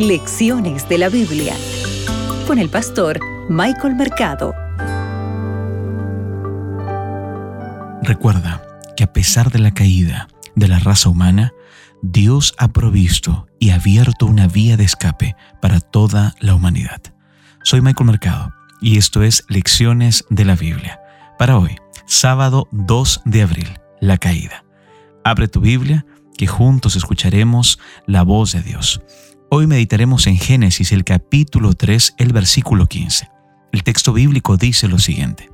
Lecciones de la Biblia con el pastor Michael Mercado. Recuerda que a pesar de la caída de la raza humana, Dios ha provisto y abierto una vía de escape para toda la humanidad. Soy Michael Mercado y esto es Lecciones de la Biblia. Para hoy, sábado 2 de abril, la caída. Abre tu Biblia, que juntos escucharemos la voz de Dios. Hoy meditaremos en Génesis el capítulo 3, el versículo 15. El texto bíblico dice lo siguiente,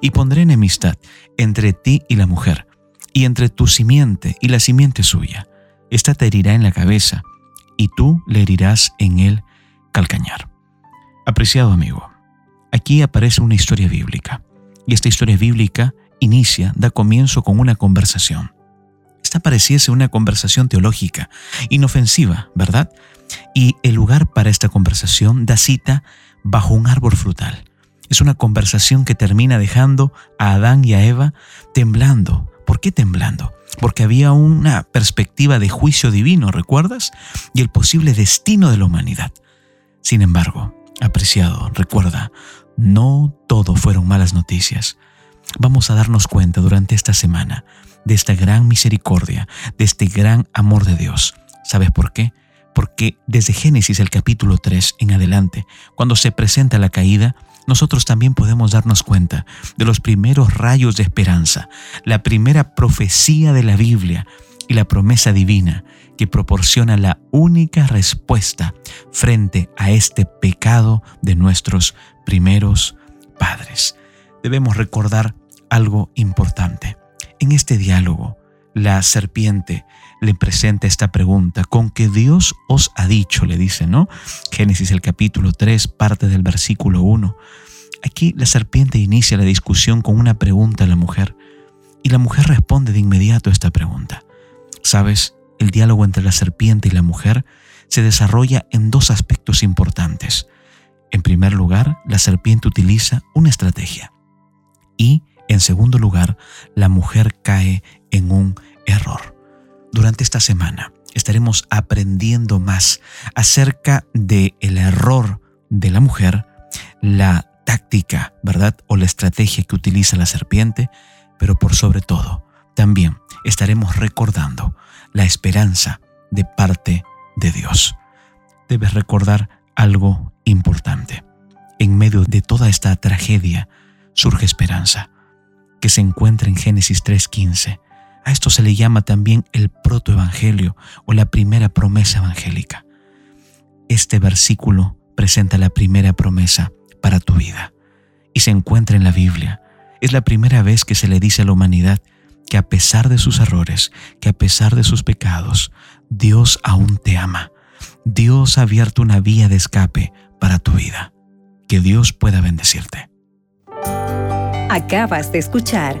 y pondré enemistad entre ti y la mujer, y entre tu simiente y la simiente suya. Esta te herirá en la cabeza, y tú le herirás en el calcañar. Apreciado amigo, aquí aparece una historia bíblica, y esta historia bíblica inicia, da comienzo con una conversación. Esta pareciese una conversación teológica, inofensiva, ¿verdad? Y el lugar para esta conversación da cita bajo un árbol frutal. Es una conversación que termina dejando a Adán y a Eva temblando. ¿Por qué temblando? Porque había una perspectiva de juicio divino, ¿recuerdas? Y el posible destino de la humanidad. Sin embargo, apreciado, recuerda, no todo fueron malas noticias. Vamos a darnos cuenta durante esta semana de esta gran misericordia, de este gran amor de Dios. ¿Sabes por qué? Porque desde Génesis el capítulo 3 en adelante, cuando se presenta la caída, nosotros también podemos darnos cuenta de los primeros rayos de esperanza, la primera profecía de la Biblia y la promesa divina que proporciona la única respuesta frente a este pecado de nuestros primeros padres. Debemos recordar algo importante. En este diálogo, la serpiente le presenta esta pregunta, con que Dios os ha dicho, le dice, ¿no? Génesis el capítulo 3, parte del versículo 1. Aquí la serpiente inicia la discusión con una pregunta a la mujer, y la mujer responde de inmediato a esta pregunta. ¿Sabes? El diálogo entre la serpiente y la mujer se desarrolla en dos aspectos importantes. En primer lugar, la serpiente utiliza una estrategia y en segundo lugar, la mujer cae en un error. Durante esta semana estaremos aprendiendo más acerca del el error de la mujer, la táctica, ¿verdad? O la estrategia que utiliza la serpiente, pero por sobre todo, también estaremos recordando la esperanza de parte de Dios. Debes recordar algo importante. En medio de toda esta tragedia surge esperanza que se encuentra en Génesis 3.15. A esto se le llama también el protoevangelio o la primera promesa evangélica. Este versículo presenta la primera promesa para tu vida y se encuentra en la Biblia. Es la primera vez que se le dice a la humanidad que a pesar de sus errores, que a pesar de sus pecados, Dios aún te ama. Dios ha abierto una vía de escape para tu vida. Que Dios pueda bendecirte. Acabas de escuchar